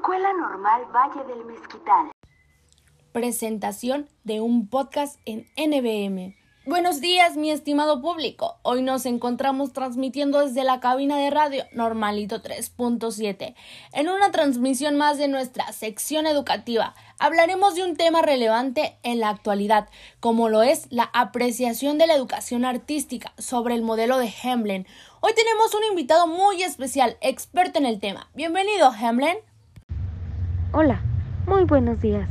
Escuela Normal Valle del Mezquital. Presentación de un podcast en NBM. Buenos días, mi estimado público. Hoy nos encontramos transmitiendo desde la cabina de radio Normalito 3.7. En una transmisión más de nuestra sección educativa, hablaremos de un tema relevante en la actualidad, como lo es la apreciación de la educación artística sobre el modelo de Hemlen. Hoy tenemos un invitado muy especial, experto en el tema. Bienvenido, Hemlen. Hola, muy buenos días.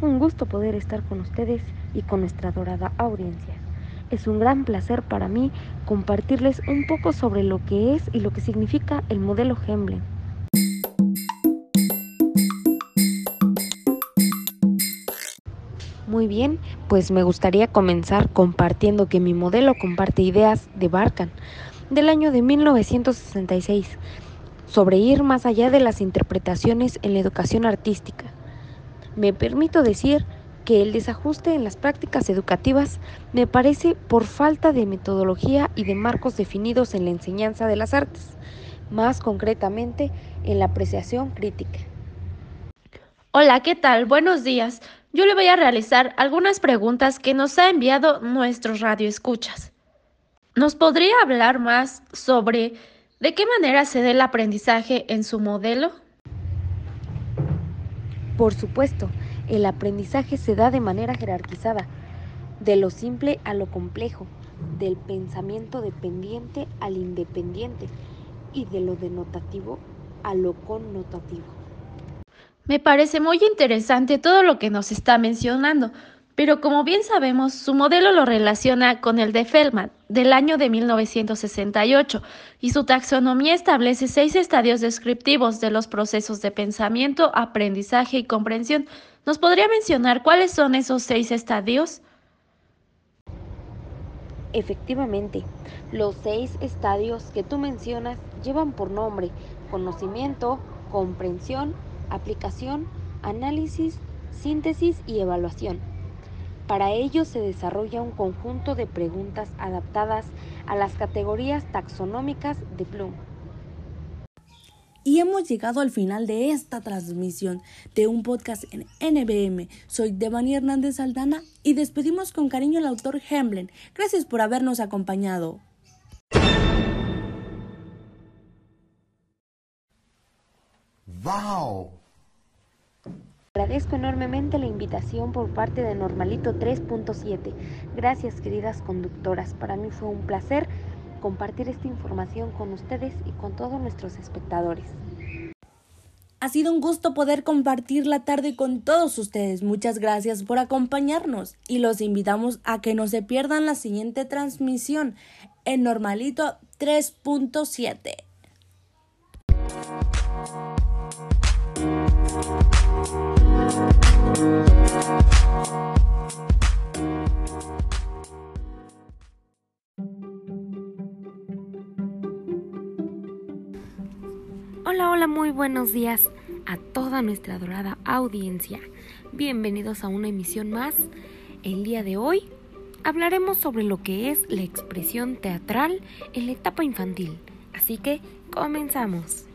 Un gusto poder estar con ustedes y con nuestra dorada audiencia. Es un gran placer para mí compartirles un poco sobre lo que es y lo que significa el modelo Hemblem. Muy bien, pues me gustaría comenzar compartiendo que mi modelo comparte ideas de Barkan del año de 1966 sobre ir más allá de las interpretaciones en la educación artística. Me permito decir que el desajuste en las prácticas educativas me parece por falta de metodología y de marcos definidos en la enseñanza de las artes, más concretamente en la apreciación crítica. Hola, ¿qué tal? Buenos días. Yo le voy a realizar algunas preguntas que nos ha enviado nuestros radioescuchas. ¿Nos podría hablar más sobre de qué manera se da el aprendizaje en su modelo? Por supuesto, el aprendizaje se da de manera jerarquizada, de lo simple a lo complejo, del pensamiento dependiente al independiente y de lo denotativo a lo connotativo. Me parece muy interesante todo lo que nos está mencionando, pero como bien sabemos, su modelo lo relaciona con el de Feldman del año de 1968 y su taxonomía establece seis estadios descriptivos de los procesos de pensamiento, aprendizaje y comprensión. ¿Nos podría mencionar cuáles son esos seis estadios? Efectivamente, los seis estadios que tú mencionas llevan por nombre conocimiento, comprensión, aplicación, análisis, síntesis y evaluación. Para ello se desarrolla un conjunto de preguntas adaptadas a las categorías taxonómicas de Bloom. Y hemos llegado al final de esta transmisión de un podcast en NBM. Soy Devani Hernández Aldana y despedimos con cariño al autor Hemblen. Gracias por habernos acompañado. ¡Wow! Agradezco enormemente la invitación por parte de Normalito 3.7. Gracias, queridas conductoras. Para mí fue un placer compartir esta información con ustedes y con todos nuestros espectadores. Ha sido un gusto poder compartir la tarde con todos ustedes. Muchas gracias por acompañarnos y los invitamos a que no se pierdan la siguiente transmisión en Normalito 3.7. Hola, hola, muy buenos días a toda nuestra adorada audiencia. Bienvenidos a una emisión más. El día de hoy hablaremos sobre lo que es la expresión teatral en la etapa infantil. Así que comenzamos.